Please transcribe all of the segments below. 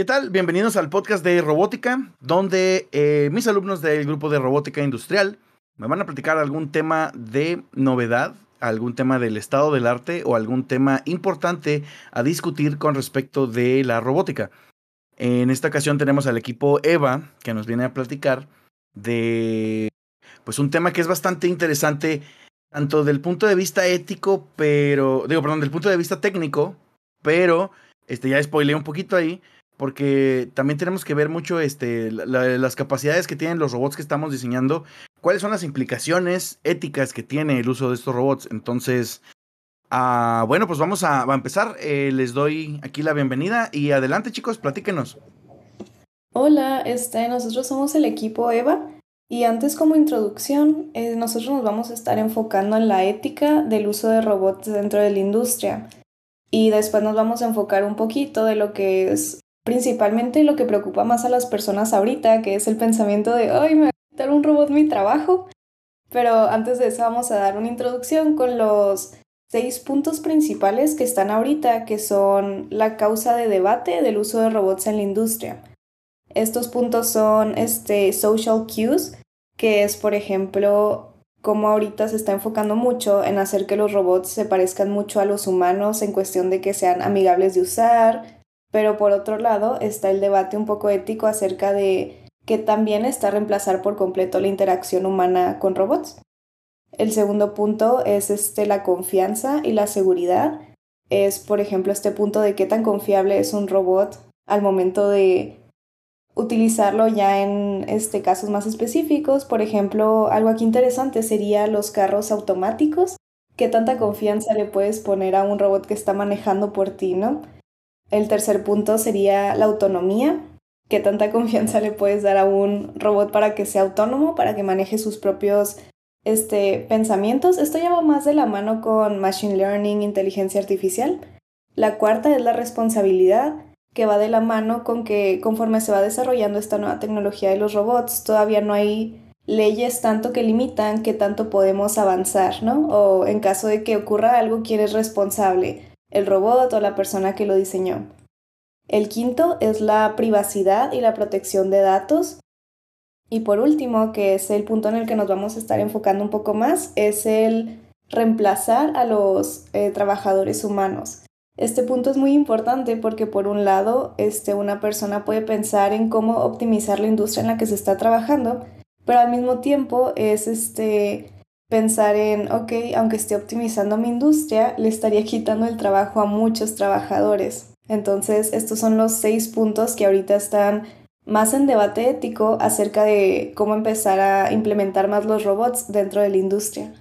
¿Qué tal? Bienvenidos al podcast de robótica, donde eh, mis alumnos del grupo de robótica industrial me van a platicar algún tema de novedad, algún tema del estado del arte o algún tema importante a discutir con respecto de la robótica. En esta ocasión tenemos al equipo EVA que nos viene a platicar de pues un tema que es bastante interesante tanto del punto de vista ético, pero digo, perdón, del punto de vista técnico, pero este ya spoileé un poquito ahí porque también tenemos que ver mucho este, las capacidades que tienen los robots que estamos diseñando, cuáles son las implicaciones éticas que tiene el uso de estos robots. Entonces, ah, bueno, pues vamos a, empezar. Eh, les doy aquí la bienvenida y adelante chicos, platíquenos. Hola, este, nosotros somos el equipo EVA y antes como introducción, eh, nosotros nos vamos a estar enfocando en la ética del uso de robots dentro de la industria. Y después nos vamos a enfocar un poquito de lo que es principalmente lo que preocupa más a las personas ahorita, que es el pensamiento de, ay, me va a quitar un robot mi trabajo. Pero antes de eso vamos a dar una introducción con los seis puntos principales que están ahorita, que son la causa de debate del uso de robots en la industria. Estos puntos son este, social cues, que es, por ejemplo, como ahorita se está enfocando mucho en hacer que los robots se parezcan mucho a los humanos en cuestión de que sean amigables de usar, pero por otro lado está el debate un poco ético acerca de que también está reemplazar por completo la interacción humana con robots. El segundo punto es este, la confianza y la seguridad. Es, por ejemplo, este punto de qué tan confiable es un robot al momento de utilizarlo ya en este, casos más específicos. Por ejemplo, algo aquí interesante sería los carros automáticos. ¿Qué tanta confianza le puedes poner a un robot que está manejando por ti, no? El tercer punto sería la autonomía. ¿Qué tanta confianza le puedes dar a un robot para que sea autónomo, para que maneje sus propios este, pensamientos? Esto lleva más de la mano con Machine Learning, inteligencia artificial. La cuarta es la responsabilidad, que va de la mano con que conforme se va desarrollando esta nueva tecnología de los robots, todavía no hay leyes tanto que limitan qué tanto podemos avanzar, ¿no? O en caso de que ocurra algo, ¿quién es responsable? El robot o la persona que lo diseñó. El quinto es la privacidad y la protección de datos. Y por último, que es el punto en el que nos vamos a estar enfocando un poco más, es el reemplazar a los eh, trabajadores humanos. Este punto es muy importante porque por un lado, este, una persona puede pensar en cómo optimizar la industria en la que se está trabajando, pero al mismo tiempo es este, pensar en, ok, aunque esté optimizando mi industria, le estaría quitando el trabajo a muchos trabajadores. Entonces, estos son los seis puntos que ahorita están más en debate ético acerca de cómo empezar a implementar más los robots dentro de la industria.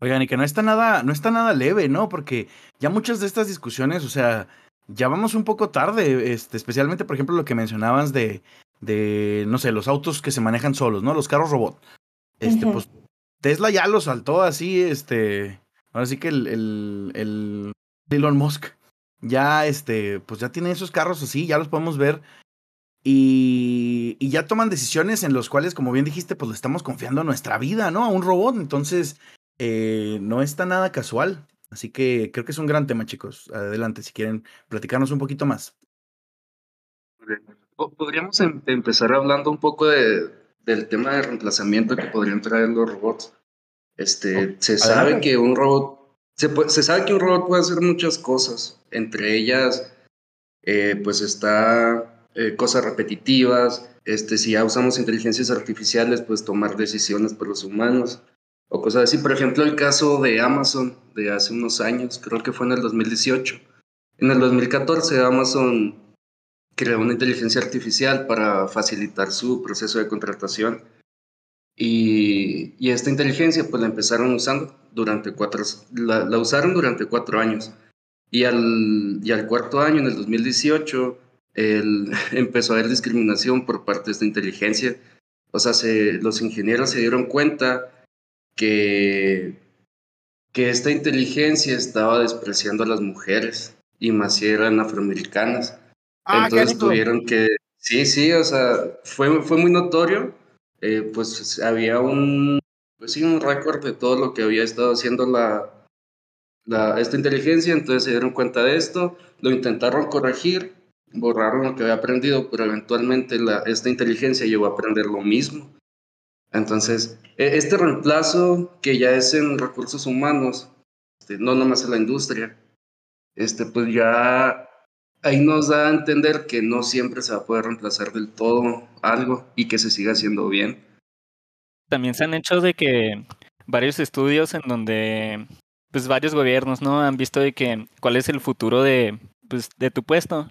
Oigan, y que no está nada, no está nada leve, ¿no? Porque ya muchas de estas discusiones, o sea, ya vamos un poco tarde, este, especialmente, por ejemplo, lo que mencionabas de, de, no sé, los autos que se manejan solos, ¿no? Los carros robot. Este, pues Tesla ya lo saltó así, este, ahora sí que el, el, el Elon Musk ya, este, pues ya tiene esos carros así, ya los podemos ver. Y, y, ya toman decisiones en los cuales, como bien dijiste, pues le estamos confiando nuestra vida, ¿no? A un robot. Entonces, eh, no está nada casual. Así que creo que es un gran tema, chicos. Adelante, si quieren platicarnos un poquito más. Podríamos em, empezar hablando un poco de, del tema de reemplazamiento que podrían traer los robots. Este, se sabe que un robot, se, se, sabe que un robot puede hacer muchas cosas, entre ellas, eh, pues está eh, cosas repetitivas, este, si ya usamos inteligencias artificiales, pues tomar decisiones por los humanos, o cosas así. Por ejemplo, el caso de Amazon de hace unos años, creo que fue en el 2018. En el 2014 Amazon creó una inteligencia artificial para facilitar su proceso de contratación. Y, esta inteligencia pues la empezaron usando durante cuatro, la, usaron durante cuatro años. Y al, y al cuarto año, en el 2018, el, empezó a haber discriminación por parte de esta inteligencia. O sea, se, los ingenieros se dieron cuenta que, que esta inteligencia estaba despreciando a las mujeres y más si eran afroamericanas. Ah, Entonces tuvieron que, sí, sí, o sea, fue, fue muy notorio. Eh, pues había un, pues sí, un récord de todo lo que había estado haciendo la, la, esta inteligencia, entonces se dieron cuenta de esto, lo intentaron corregir, borraron lo que había aprendido, pero eventualmente la, esta inteligencia llegó a aprender lo mismo. Entonces, e, este reemplazo que ya es en recursos humanos, este, no nomás en la industria, este, pues ya ahí nos da a entender que no siempre se va a poder reemplazar del todo algo y que se siga haciendo bien. También se han hecho de que varios estudios en donde pues varios gobiernos no han visto de que cuál es el futuro de pues de tu puesto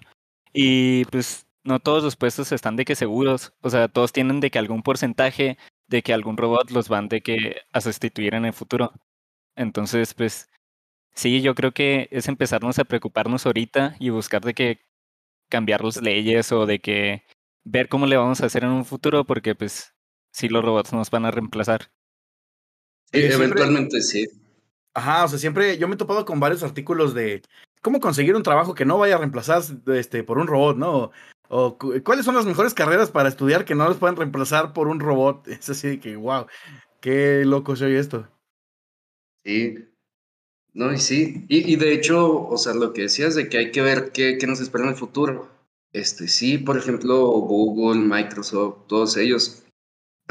y pues no todos los puestos están de que seguros, o sea, todos tienen de que algún porcentaje de que algún robot los van de que a sustituir en el futuro. Entonces, pues Sí, yo creo que es empezarnos a preocuparnos ahorita y buscar de que cambiar las leyes o de que ver cómo le vamos a hacer en un futuro, porque pues sí los robots nos van a reemplazar. Sí, eventualmente sí. Ajá, o sea, siempre yo me he topado con varios artículos de cómo conseguir un trabajo que no vaya a reemplazar este, por un robot, ¿no? O, cuáles son las mejores carreras para estudiar que no los puedan reemplazar por un robot. Es así de que, wow, qué loco soy esto. Sí, no, y sí, y, de hecho, o sea, lo que decías de que hay que ver qué, qué, nos espera en el futuro. Este, sí, por ejemplo, Google, Microsoft, todos ellos,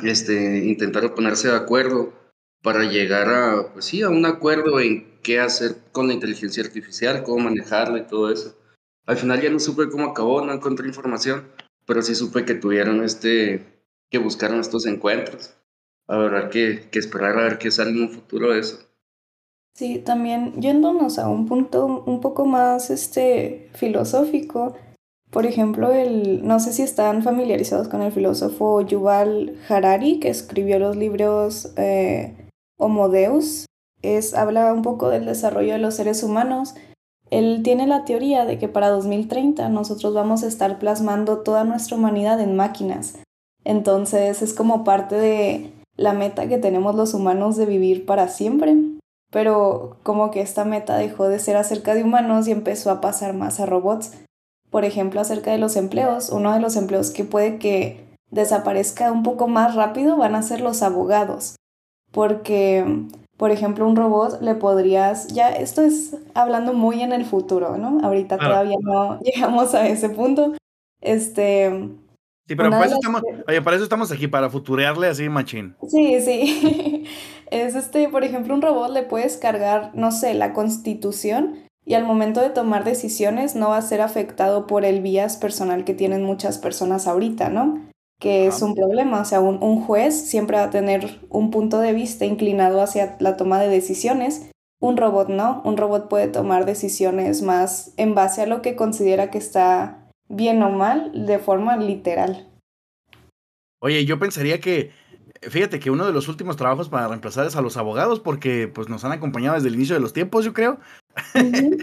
este, intentaron ponerse de acuerdo para llegar a, pues sí, a un acuerdo en qué hacer con la inteligencia artificial, cómo manejarla y todo eso. Al final ya no supe cómo acabó, no encontré información, pero sí supe que tuvieron este, que buscaron estos encuentros. Habrá que, que esperar a ver qué sale en un futuro de eso. Sí, también yéndonos a un punto un poco más este, filosófico, por ejemplo, el, no sé si están familiarizados con el filósofo Yuval Harari, que escribió los libros eh, Homo Deus, es, habla un poco del desarrollo de los seres humanos. Él tiene la teoría de que para 2030 nosotros vamos a estar plasmando toda nuestra humanidad en máquinas. Entonces es como parte de la meta que tenemos los humanos de vivir para siempre pero como que esta meta dejó de ser acerca de humanos y empezó a pasar más a robots. Por ejemplo, acerca de los empleos, uno de los empleos que puede que desaparezca un poco más rápido van a ser los abogados, porque, por ejemplo, un robot le podrías, ya esto es hablando muy en el futuro, ¿no? Ahorita todavía no llegamos a ese punto. Este, Sí, pero para eso, estamos, oye, para eso estamos aquí, para futurearle así, machín. Sí, sí. es este, por ejemplo, un robot le puedes cargar, no sé, la constitución y al momento de tomar decisiones no va a ser afectado por el vías personal que tienen muchas personas ahorita, ¿no? Que es un problema, o sea, un, un juez siempre va a tener un punto de vista inclinado hacia la toma de decisiones. Un robot no, un robot puede tomar decisiones más en base a lo que considera que está bien o mal, de forma literal. Oye, yo pensaría que, fíjate que uno de los últimos trabajos para reemplazar es a los abogados, porque pues nos han acompañado desde el inicio de los tiempos, yo creo.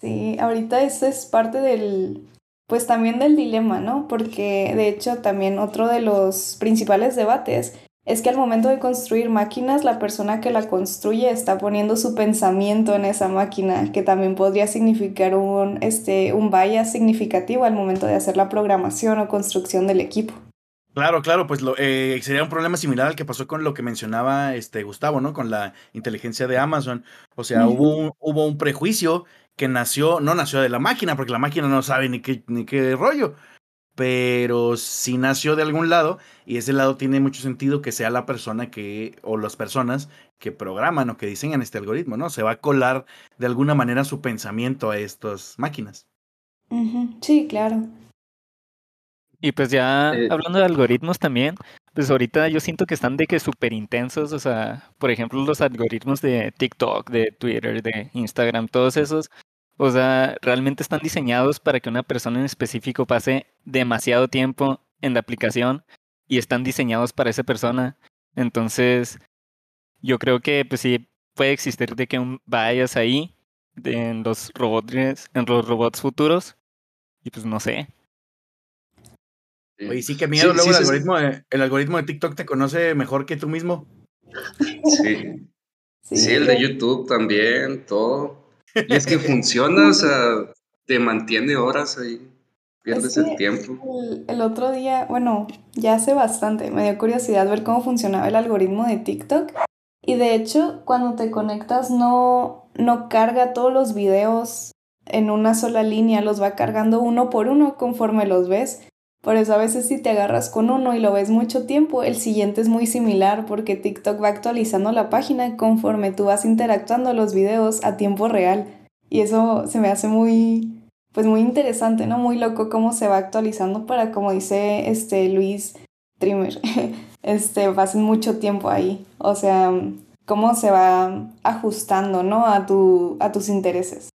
sí, ahorita eso es parte del, pues también del dilema, ¿no? Porque de hecho también otro de los principales debates es que al momento de construir máquinas, la persona que la construye está poniendo su pensamiento en esa máquina, que también podría significar un, este, un bias significativo al momento de hacer la programación o construcción del equipo. Claro, claro, pues lo, eh, sería un problema similar al que pasó con lo que mencionaba este Gustavo, ¿no? Con la inteligencia de Amazon. O sea, hubo, un, hubo un prejuicio que nació, no nació de la máquina, porque la máquina no sabe ni qué, ni qué rollo pero si nació de algún lado y ese lado tiene mucho sentido que sea la persona que o las personas que programan o que diseñan este algoritmo, ¿no? Se va a colar de alguna manera su pensamiento a estas máquinas. Sí, claro. Y pues ya eh, hablando de algoritmos también, pues ahorita yo siento que están de que súper intensos, o sea, por ejemplo los algoritmos de TikTok, de Twitter, de Instagram, todos esos, o sea, realmente están diseñados para que una persona en específico pase demasiado tiempo en la aplicación y están diseñados para esa persona. Entonces, yo creo que, pues sí, puede existir de que un bias ahí en los robots, en los robots futuros. Y pues no sé. Oye, sí, qué miedo. Luego el, algoritmo de, el algoritmo de TikTok te conoce mejor que tú mismo. Sí. Sí, el de YouTube también, todo. Y es que funciona, o sea, te mantiene horas ahí. Pierdes el tiempo. El, otro día, bueno, ya hace bastante, me dio curiosidad ver cómo funcionaba el algoritmo de TikTok. Y de hecho, cuando te conectas no, no carga todos los videos en una sola línea, los va cargando uno por uno conforme los ves. Por eso a veces si te agarras con uno y lo ves mucho tiempo, el siguiente es muy similar porque TikTok va actualizando la página conforme tú vas interactuando los videos a tiempo real. Y eso se me hace muy, pues muy interesante, ¿no? Muy loco cómo se va actualizando para, como dice este Luis Trimmer, este, pasen mucho tiempo ahí. O sea, cómo se va ajustando, ¿no? A, tu, a tus intereses.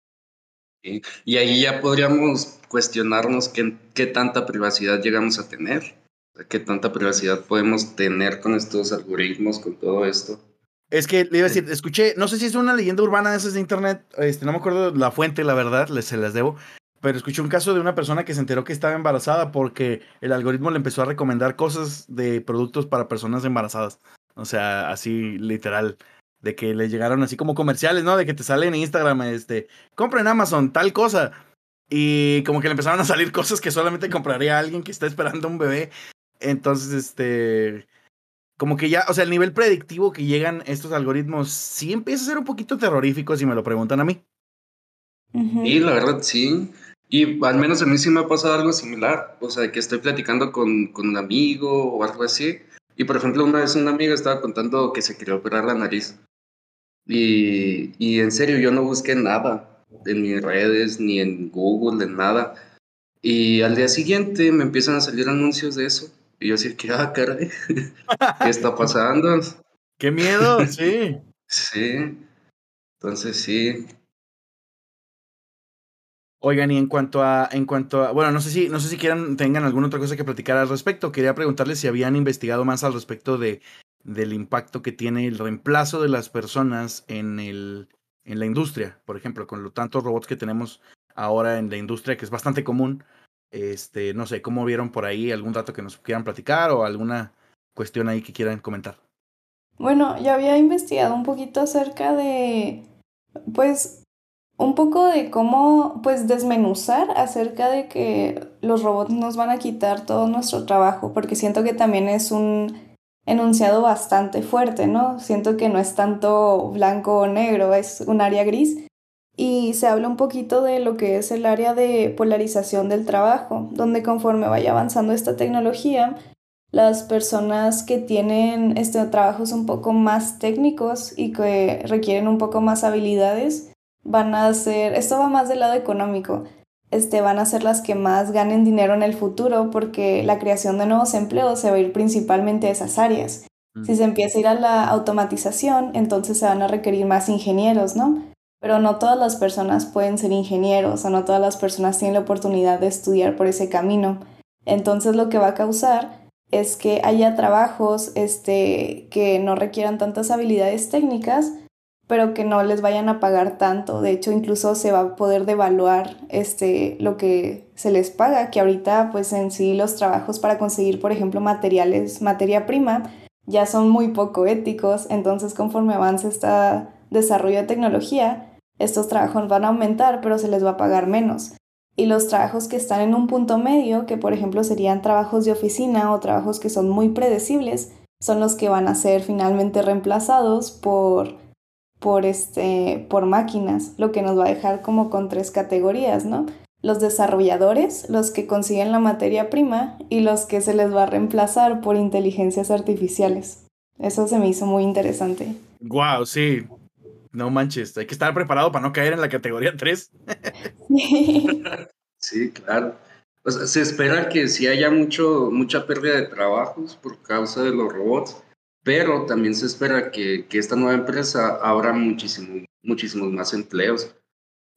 Y ahí ya podríamos cuestionarnos qué, qué tanta privacidad llegamos a tener, qué tanta privacidad podemos tener con estos algoritmos, con todo esto. Es que le iba a decir, escuché, no sé si es una leyenda urbana de esas de internet, este, no me acuerdo la fuente, la verdad, les, se las debo, pero escuché un caso de una persona que se enteró que estaba embarazada porque el algoritmo le empezó a recomendar cosas de productos para personas embarazadas. O sea, así literal de que le llegaron así como comerciales, ¿no? De que te sale en Instagram, este, compra en Amazon tal cosa. Y como que le empezaron a salir cosas que solamente compraría alguien que está esperando un bebé. Entonces, este, como que ya, o sea, el nivel predictivo que llegan estos algoritmos sí empieza a ser un poquito terrorífico si me lo preguntan a mí. Y la verdad sí. Y al menos a mí sí me ha pasado algo similar. O sea, que estoy platicando con, con un amigo o algo así. Y por ejemplo, una vez una amiga estaba contando que se quería operar la nariz. Y, y en serio, yo no busqué nada en mis redes, ni en Google, en nada. Y al día siguiente me empiezan a salir anuncios de eso. Y yo decía, que, ah, caray, ¿qué está pasando? ¡Qué miedo! Sí. sí. Entonces sí. Oigan, y en cuanto a, en cuanto a, bueno, no sé si, no sé si quieran, tengan alguna otra cosa que platicar al respecto. Quería preguntarles si habían investigado más al respecto de del impacto que tiene el reemplazo de las personas en, el, en la industria, por ejemplo, con los tantos robots que tenemos ahora en la industria, que es bastante común. Este, no sé, ¿cómo vieron por ahí algún dato que nos quieran platicar o alguna cuestión ahí que quieran comentar? Bueno, yo había investigado un poquito acerca de, pues, un poco de cómo, pues, desmenuzar acerca de que los robots nos van a quitar todo nuestro trabajo, porque siento que también es un enunciado bastante fuerte, ¿no? Siento que no es tanto blanco o negro, es un área gris. Y se habla un poquito de lo que es el área de polarización del trabajo, donde conforme vaya avanzando esta tecnología, las personas que tienen este, trabajos un poco más técnicos y que requieren un poco más habilidades van a ser, esto va más del lado económico, este, van a ser las que más ganen dinero en el futuro porque la creación de nuevos empleos se va a ir principalmente a esas áreas. Si se empieza a ir a la automatización, entonces se van a requerir más ingenieros, ¿no? Pero no todas las personas pueden ser ingenieros o no todas las personas tienen la oportunidad de estudiar por ese camino. Entonces lo que va a causar es que haya trabajos este, que no requieran tantas habilidades técnicas, pero que no les vayan a pagar tanto. De hecho, incluso se va a poder devaluar este, lo que se les paga, que ahorita pues en sí los trabajos para conseguir, por ejemplo, materiales, materia prima, ya son muy poco éticos. Entonces, conforme avance este desarrollo de tecnología, estos trabajos van a aumentar, pero se les va a pagar menos. Y los trabajos que están en un punto medio, que por ejemplo serían trabajos de oficina o trabajos que son muy predecibles, son los que van a ser finalmente reemplazados por por, este, por máquinas, lo que nos va a dejar como con tres categorías, ¿no? Los desarrolladores, los que consiguen la materia prima y los que se les va a reemplazar por inteligencias artificiales. Eso se me hizo muy interesante. Wow, sí. No manches, hay que estar preparado para no caer en la categoría 3. sí, claro. se espera que si haya mucho, mucha pérdida de trabajos por causa de los robots, pero también se espera que, que esta nueva empresa abra muchísimo, muchísimos más empleos.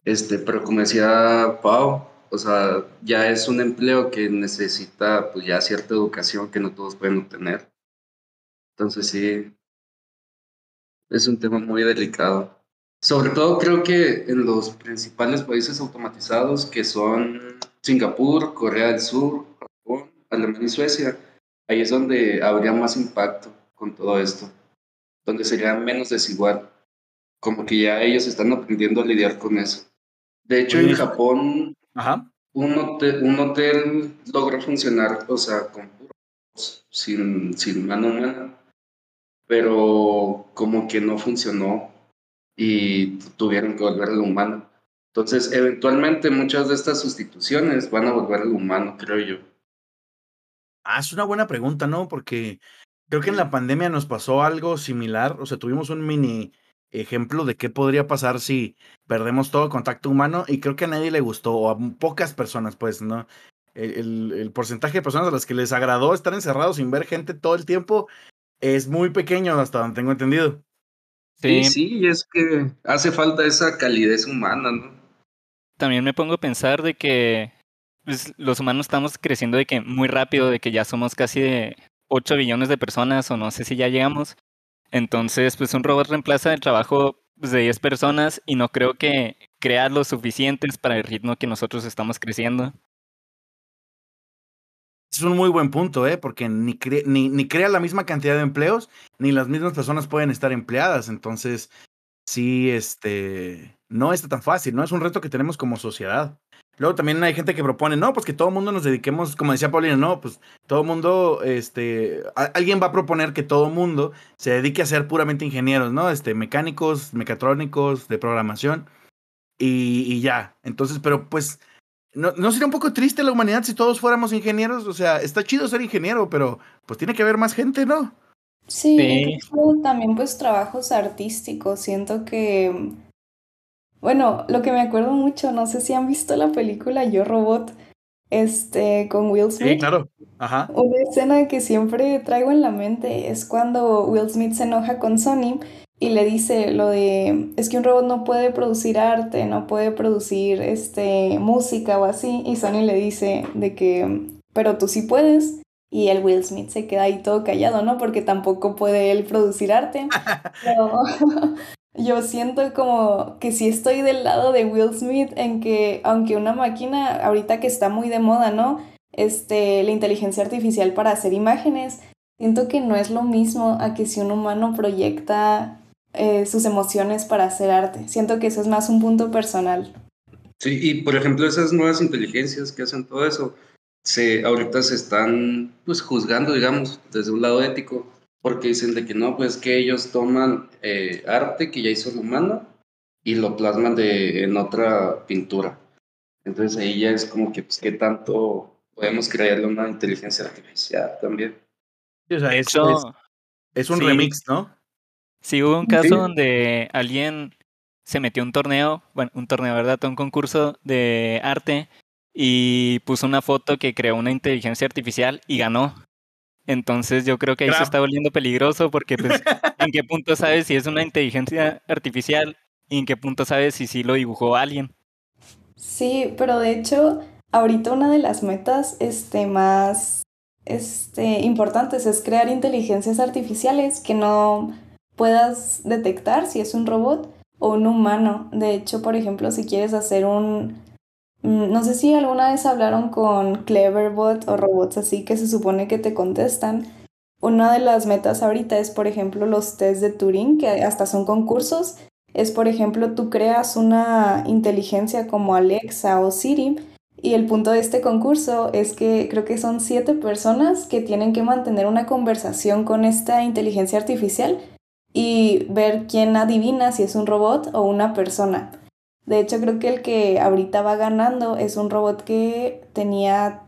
Este, pero como decía Pau, o sea, ya es un empleo que necesita pues ya cierta educación que no todos pueden obtener. Entonces sí. es un tema muy delicado. Sobre todo creo que en los principales países automatizados que son Singapur, Corea del Sur, Japón, Alemania y Suecia, ahí es donde habría más impacto con todo esto, donde sería menos desigual. Como que ya ellos están aprendiendo a lidiar con eso. De hecho, en Japón, Un, hotel, un hotel logró funcionar, o sea, con sin, sin mano humana, pero como que no funcionó y tuvieron que volver al humano. Entonces, eventualmente muchas de estas sustituciones van a volver al humano, creo yo. Ah, es una buena pregunta, ¿no? Porque creo que en la pandemia nos pasó algo similar, o sea, tuvimos un mini ejemplo de qué podría pasar si perdemos todo contacto humano y creo que a nadie le gustó, o a pocas personas, pues, ¿no? El, el, porcentaje de personas a las que les agradó estar encerrados sin ver gente todo el tiempo es muy pequeño, hasta donde tengo entendido. Sí, sí, es que hace falta esa calidez humana, ¿no? También me pongo a pensar de que pues, los humanos estamos creciendo de que muy rápido, de que ya somos casi de 8 billones de personas o no sé si ya llegamos. Entonces, pues un robot reemplaza el trabajo pues, de 10 personas y no creo que crea lo suficientes para el ritmo que nosotros estamos creciendo. Es un muy buen punto, ¿eh? Porque ni, ni, ni crea la misma cantidad de empleos, ni las mismas personas pueden estar empleadas. Entonces, sí, este, no está tan fácil, ¿no? Es un reto que tenemos como sociedad. Luego también hay gente que propone, no, pues que todo el mundo nos dediquemos, como decía Paulina, no, pues todo el mundo, este, alguien va a proponer que todo el mundo se dedique a ser puramente ingenieros, ¿no? Este, mecánicos, mecatrónicos, de programación y, y ya. Entonces, pero pues, ¿no, ¿no sería un poco triste la humanidad si todos fuéramos ingenieros? O sea, está chido ser ingeniero, pero pues tiene que haber más gente, ¿no? Sí, también pues trabajos artísticos. Siento que bueno, lo que me acuerdo mucho, no sé si han visto la película Yo Robot, este, con Will Smith. Sí, claro. Ajá. Una escena que siempre traigo en la mente es cuando Will Smith se enoja con Sony y le dice lo de, es que un robot no puede producir arte, no puede producir, este, música o así, y Sony le dice de que, pero tú sí puedes. Y el Will Smith se queda ahí todo callado, ¿no? Porque tampoco puede él producir arte. Pero, yo siento como que sí estoy del lado de Will Smith en que aunque una máquina ahorita que está muy de moda, ¿no? Este, la inteligencia artificial para hacer imágenes, siento que no es lo mismo a que si un humano proyecta eh, sus emociones para hacer arte. Siento que eso es más un punto personal. Sí, y por ejemplo esas nuevas inteligencias que hacen todo eso, se, ahorita se están pues juzgando, digamos, desde un lado ético porque dicen de que no, pues que ellos toman eh, arte que ya hizo el humano y lo plasman de, en otra pintura. Entonces ahí ya es como que, pues, ¿qué tanto podemos crearle una inteligencia artificial también? o sea, es, es, un remix, ¿no? Sí, hubo un caso donde alguien se metió a un torneo, bueno, un torneo, ¿verdad? Un concurso de arte y puso una foto que creó una inteligencia artificial y ganó. Entonces yo creo que ahí se está volviendo peligroso porque pues, ¿en qué punto sabes si es una inteligencia artificial y en qué punto sabes si sí lo dibujó alguien? Sí, pero de hecho, ahorita una de las metas este, más este, importantes es crear inteligencias artificiales que no puedas detectar si es un robot o un humano. De hecho, por ejemplo, si quieres hacer un no sé si alguna vez hablaron con Cleverbot o robots así que se supone que te contestan. Una de las metas ahorita es, por ejemplo, los test de Turing, que hasta son concursos. Es, por ejemplo, tú creas una inteligencia como Alexa o Siri y el punto de este concurso es que creo que son siete personas que tienen que mantener una conversación con esta inteligencia artificial y ver quién adivina si es un robot o una persona. De hecho, creo que el que ahorita va ganando es un robot que tenía,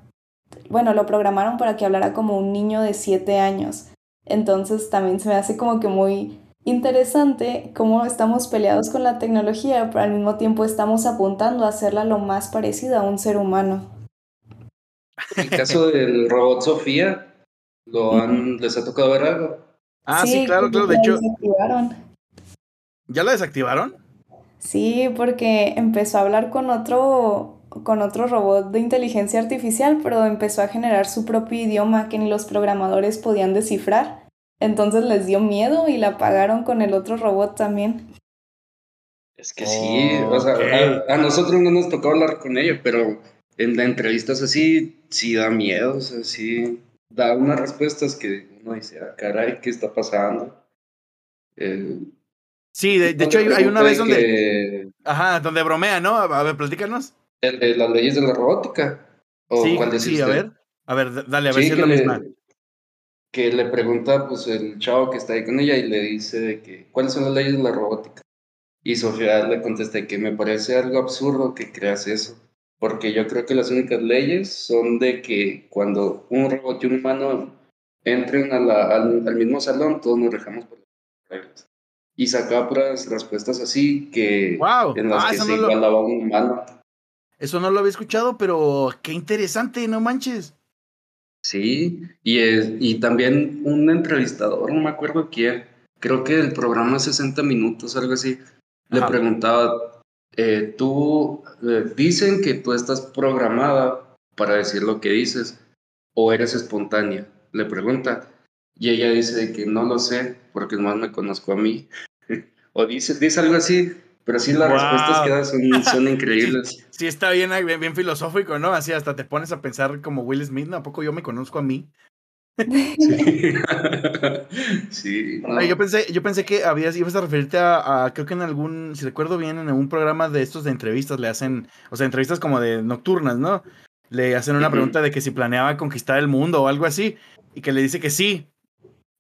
bueno, lo programaron para que hablara como un niño de 7 años. Entonces también se me hace como que muy interesante cómo estamos peleados con la tecnología, pero al mismo tiempo estamos apuntando a hacerla lo más parecida a un ser humano. En el caso del robot Sofía, ¿lo han, ¿les ha tocado ver algo? Ah, sí, claro, claro. De hecho, ¿ya la desactivaron? Sí, porque empezó a hablar con otro, con otro robot de inteligencia artificial, pero empezó a generar su propio idioma que ni los programadores podían descifrar. Entonces les dio miedo y la apagaron con el otro robot también. Es que sí, o sea, a, nosotros no nos tocó hablar con ella, pero en las entrevistas así, sí da miedo, o sea, sí da unas respuestas que uno dice, ah, caray, ¿qué está pasando? Eh, sí, de, hecho hay, una vez donde... Ajá, donde bromea, ¿no? A ver, platícanos. El de las leyes de la robótica. ¿O sí, sí, a ver. A ver, dale, a ver si es la misma. Que le pregunta, pues, el chavo que está ahí con ella y le dice de que, ¿cuáles son las leyes de la robótica? Y Sofía le contesta que me parece algo absurdo que creas eso, porque yo creo que las únicas leyes son de que cuando un robot y un humano entren a la, al, mismo salón, todos nos dejamos por las reglas. Y saca puras respuestas así que en las ah, que se igualaba un humano. Eso no lo había escuchado, pero qué interesante, no manches. Sí, y, y también un entrevistador, no me acuerdo quién, creo que el programa 60 minutos, algo así, le preguntaba, eh, tú, eh, dicen que tú estás programada para decir lo que dices o eres espontánea, le pregunta. Y ella dice que no lo sé porque más me conozco a mí. O dice, dice algo así, pero sí las respuestas que da son, increíbles. Sí, está bien, bien, filosófico, ¿no? Así hasta te pones a pensar como Will Smith, ¿no? ¿A poco yo me conozco a mí? Sí. yo, pensé, yo pensé que habías, ibas a referirte a, creo que en algún, si recuerdo bien, en algún programa de estos de entrevistas le hacen, o sea, entrevistas como de nocturnas, ¿no? Le hacen una pregunta de que si planeaba conquistar el mundo o algo así, y que le dice que sí.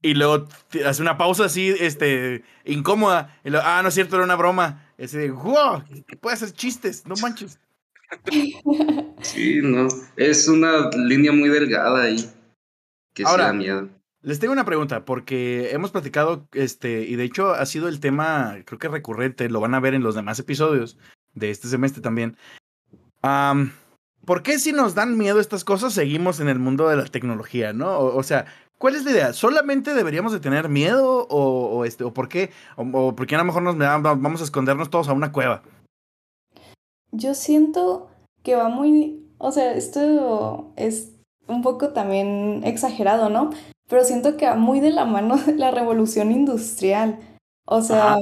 Y luego hace una pausa así, este, incómoda. Y luego, ah, no es cierto, era una broma. Así de, wow, puede hacer chistes, no manches. Sí, no, es una línea muy delgada ahí. Que Ahora, miedo. Les tengo una pregunta, porque hemos platicado, este, y de hecho ha sido el tema, creo que recurrente, lo van a ver en los demás episodios de este semestre también. ¿Por qué si nos dan miedo estas cosas seguimos en el mundo de la tecnología, no? O, sea, ¿cuál es la idea? ¿Solamente deberíamos de tener miedo o, este, o por qué? O, por qué a lo mejor nos vamos a escondernos todos a una cueva? Yo siento que va muy, o sea, esto es un poco también exagerado, ¿no? Pero siento que va muy de la mano de la revolución industrial. O sea,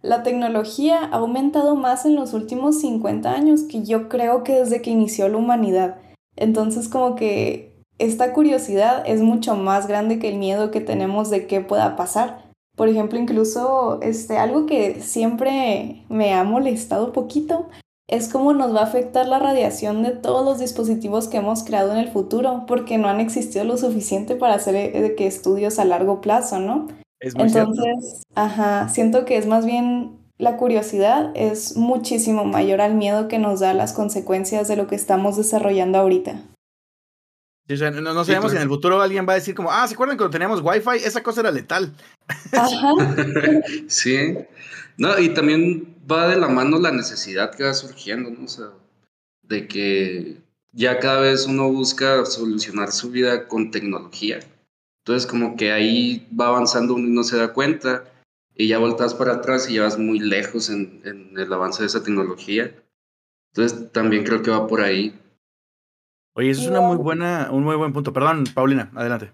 la tecnología ha aumentado más en los últimos 50 años que yo creo que desde que inició la humanidad. Entonces como que esta curiosidad es mucho más grande que el miedo que tenemos de qué pueda pasar. Por ejemplo, incluso este, algo que siempre me ha molestado poquito es cómo nos va a afectar la radiación de todos los dispositivos que hemos creado en el futuro, porque no han existido lo suficiente para hacer eh, que estudios a largo plazo, ¿no? Entonces, ajá, siento que es más bien la curiosidad es muchísimo mayor al miedo que nos da las consecuencias de lo que estamos desarrollando ahorita. O sea, no, sabemos si en el futuro alguien va a decir como, ah, ¿se acuerdan cuando teníamos Wi-Fi? Esa cosa era letal. Ajá. sí. No, y también va de la mano la necesidad que va surgiendo, ¿no? O sea, de que ya cada vez uno busca solucionar su vida con tecnología. Entonces, como que ahí va avanzando uno y no se da cuenta, y ya voltas para atrás y ya vas muy lejos en, en el avance de esa tecnología. Entonces, también creo que va por ahí. Oye, eso es una muy buena, un muy buen punto. Perdón, Paulina, adelante.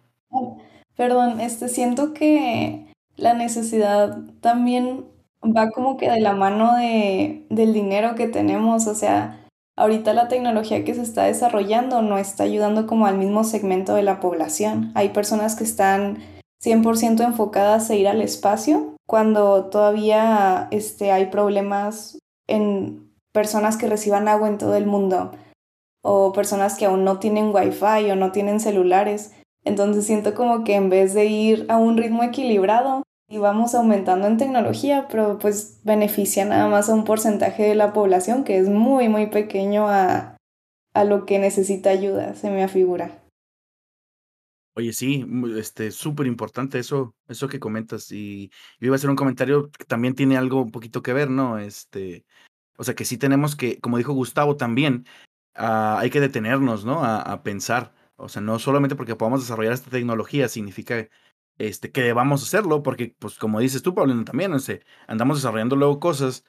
Perdón, este, siento que la necesidad también va como que de la mano de, del dinero que tenemos, o sea, ahorita la tecnología que se está desarrollando no está ayudando como al mismo segmento de la población. Hay personas que están 100% enfocadas a ir al espacio cuando todavía este, hay problemas en personas que reciban agua en todo el mundo o personas que aún no tienen wifi o no tienen celulares. Entonces siento como que en vez de ir a un ritmo equilibrado, y vamos aumentando en tecnología, pero pues beneficia nada más a un porcentaje de la población que es muy, muy pequeño a, a lo que necesita ayuda, se me afigura. Oye, sí, este, súper importante eso, eso que comentas. Y yo iba a hacer un comentario que también tiene algo un poquito que ver, ¿no? Este, o sea, que sí tenemos que, como dijo Gustavo también, hay que detenernos, ¿no? A, a, pensar. O sea, no solamente porque podamos desarrollar esta tecnología significa este, que debamos hacerlo, porque, pues, como dices tú, Paulina, también, no sé, andamos desarrollando luego cosas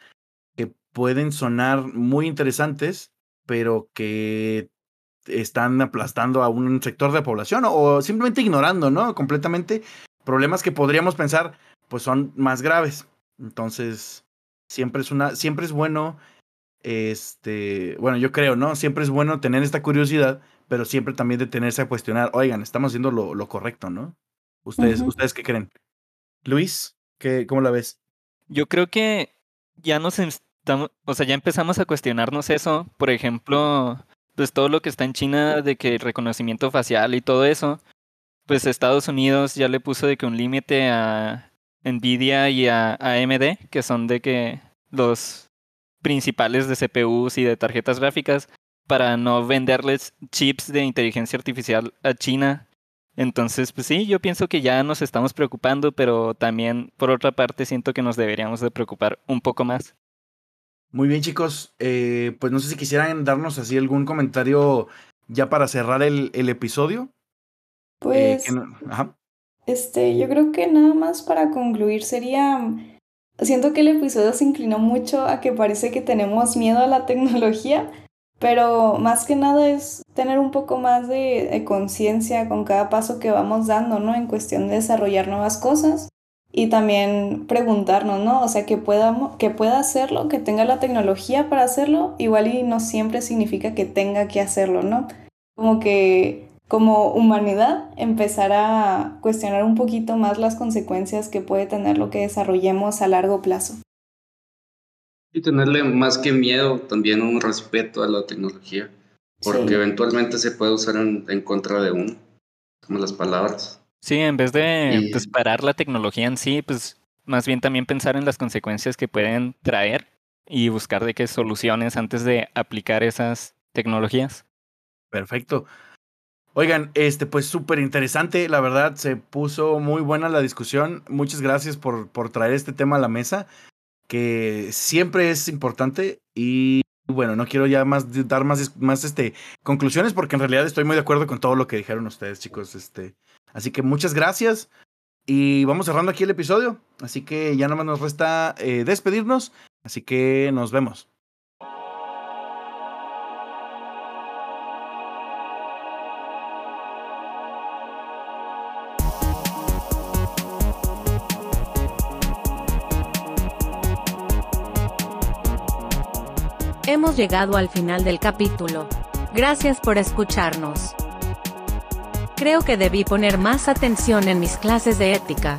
que pueden sonar muy interesantes, pero que están aplastando a un sector de población o simplemente ignorando, ¿no? Completamente, problemas que podríamos pensar, pues son más graves. Entonces, siempre es una, siempre es bueno, este, bueno, yo creo, ¿no? Siempre es bueno tener esta curiosidad, pero siempre también detenerse a cuestionar, oigan, estamos haciendo lo, lo correcto, ¿no? Ustedes, ¿ustedes qué creen? Luis, ¿qué, ¿cómo la ves? Yo creo que ya nos estamos, o sea, ya empezamos a cuestionarnos eso. Por ejemplo, pues todo lo que está en China de que el reconocimiento facial y todo eso, pues Estados Unidos ya le puso de que un límite a Nvidia y a, AMD, que son de que los principales de CPUs y de tarjetas gráficas, para no venderles chips de inteligencia artificial a China. Entonces, pues sí, yo pienso que ya nos estamos preocupando, pero también por otra parte siento que nos deberíamos de preocupar un poco más. Muy bien, chicos. Eh, pues no sé si quisieran darnos así algún comentario ya para cerrar el, el episodio. Eh, pues, este, yo creo que nada más para concluir sería, siento que el episodio se inclinó mucho a que parece que tenemos miedo a la tecnología, pero más que nada es tener un poco más de, conciencia con cada paso que vamos dando, ¿no? En cuestión de desarrollar nuevas cosas y también preguntarnos, ¿no? O sea, que pueda, que pueda hacerlo, que tenga la tecnología para hacerlo, igual y no siempre significa que tenga que hacerlo, ¿no? Como que como humanidad empezar a cuestionar un poquito más las consecuencias que puede tener lo que desarrollemos a largo plazo. Y tenerle más que miedo, también un respeto a la tecnología, porque eventualmente se puede usar en, contra de uno, como las palabras. Sí, en vez de pues, parar la tecnología en sí, pues más bien también pensar en las consecuencias que pueden traer y buscar de qué soluciones antes de aplicar esas tecnologías. Perfecto. Oigan, este, pues súper interesante, la verdad, se puso muy buena la discusión. Muchas gracias por, por traer este tema a la mesa, que siempre es importante y bueno, no quiero ya más dar más, más este, conclusiones porque en realidad estoy muy de acuerdo con todo lo que dijeron ustedes, chicos. Este, así que muchas gracias y vamos cerrando aquí el episodio. Así que ya nada más nos resta eh, despedirnos. Así que nos vemos. Hemos llegado al final del capítulo. Gracias por escucharnos. Creo que debí poner más atención en mis clases de ética,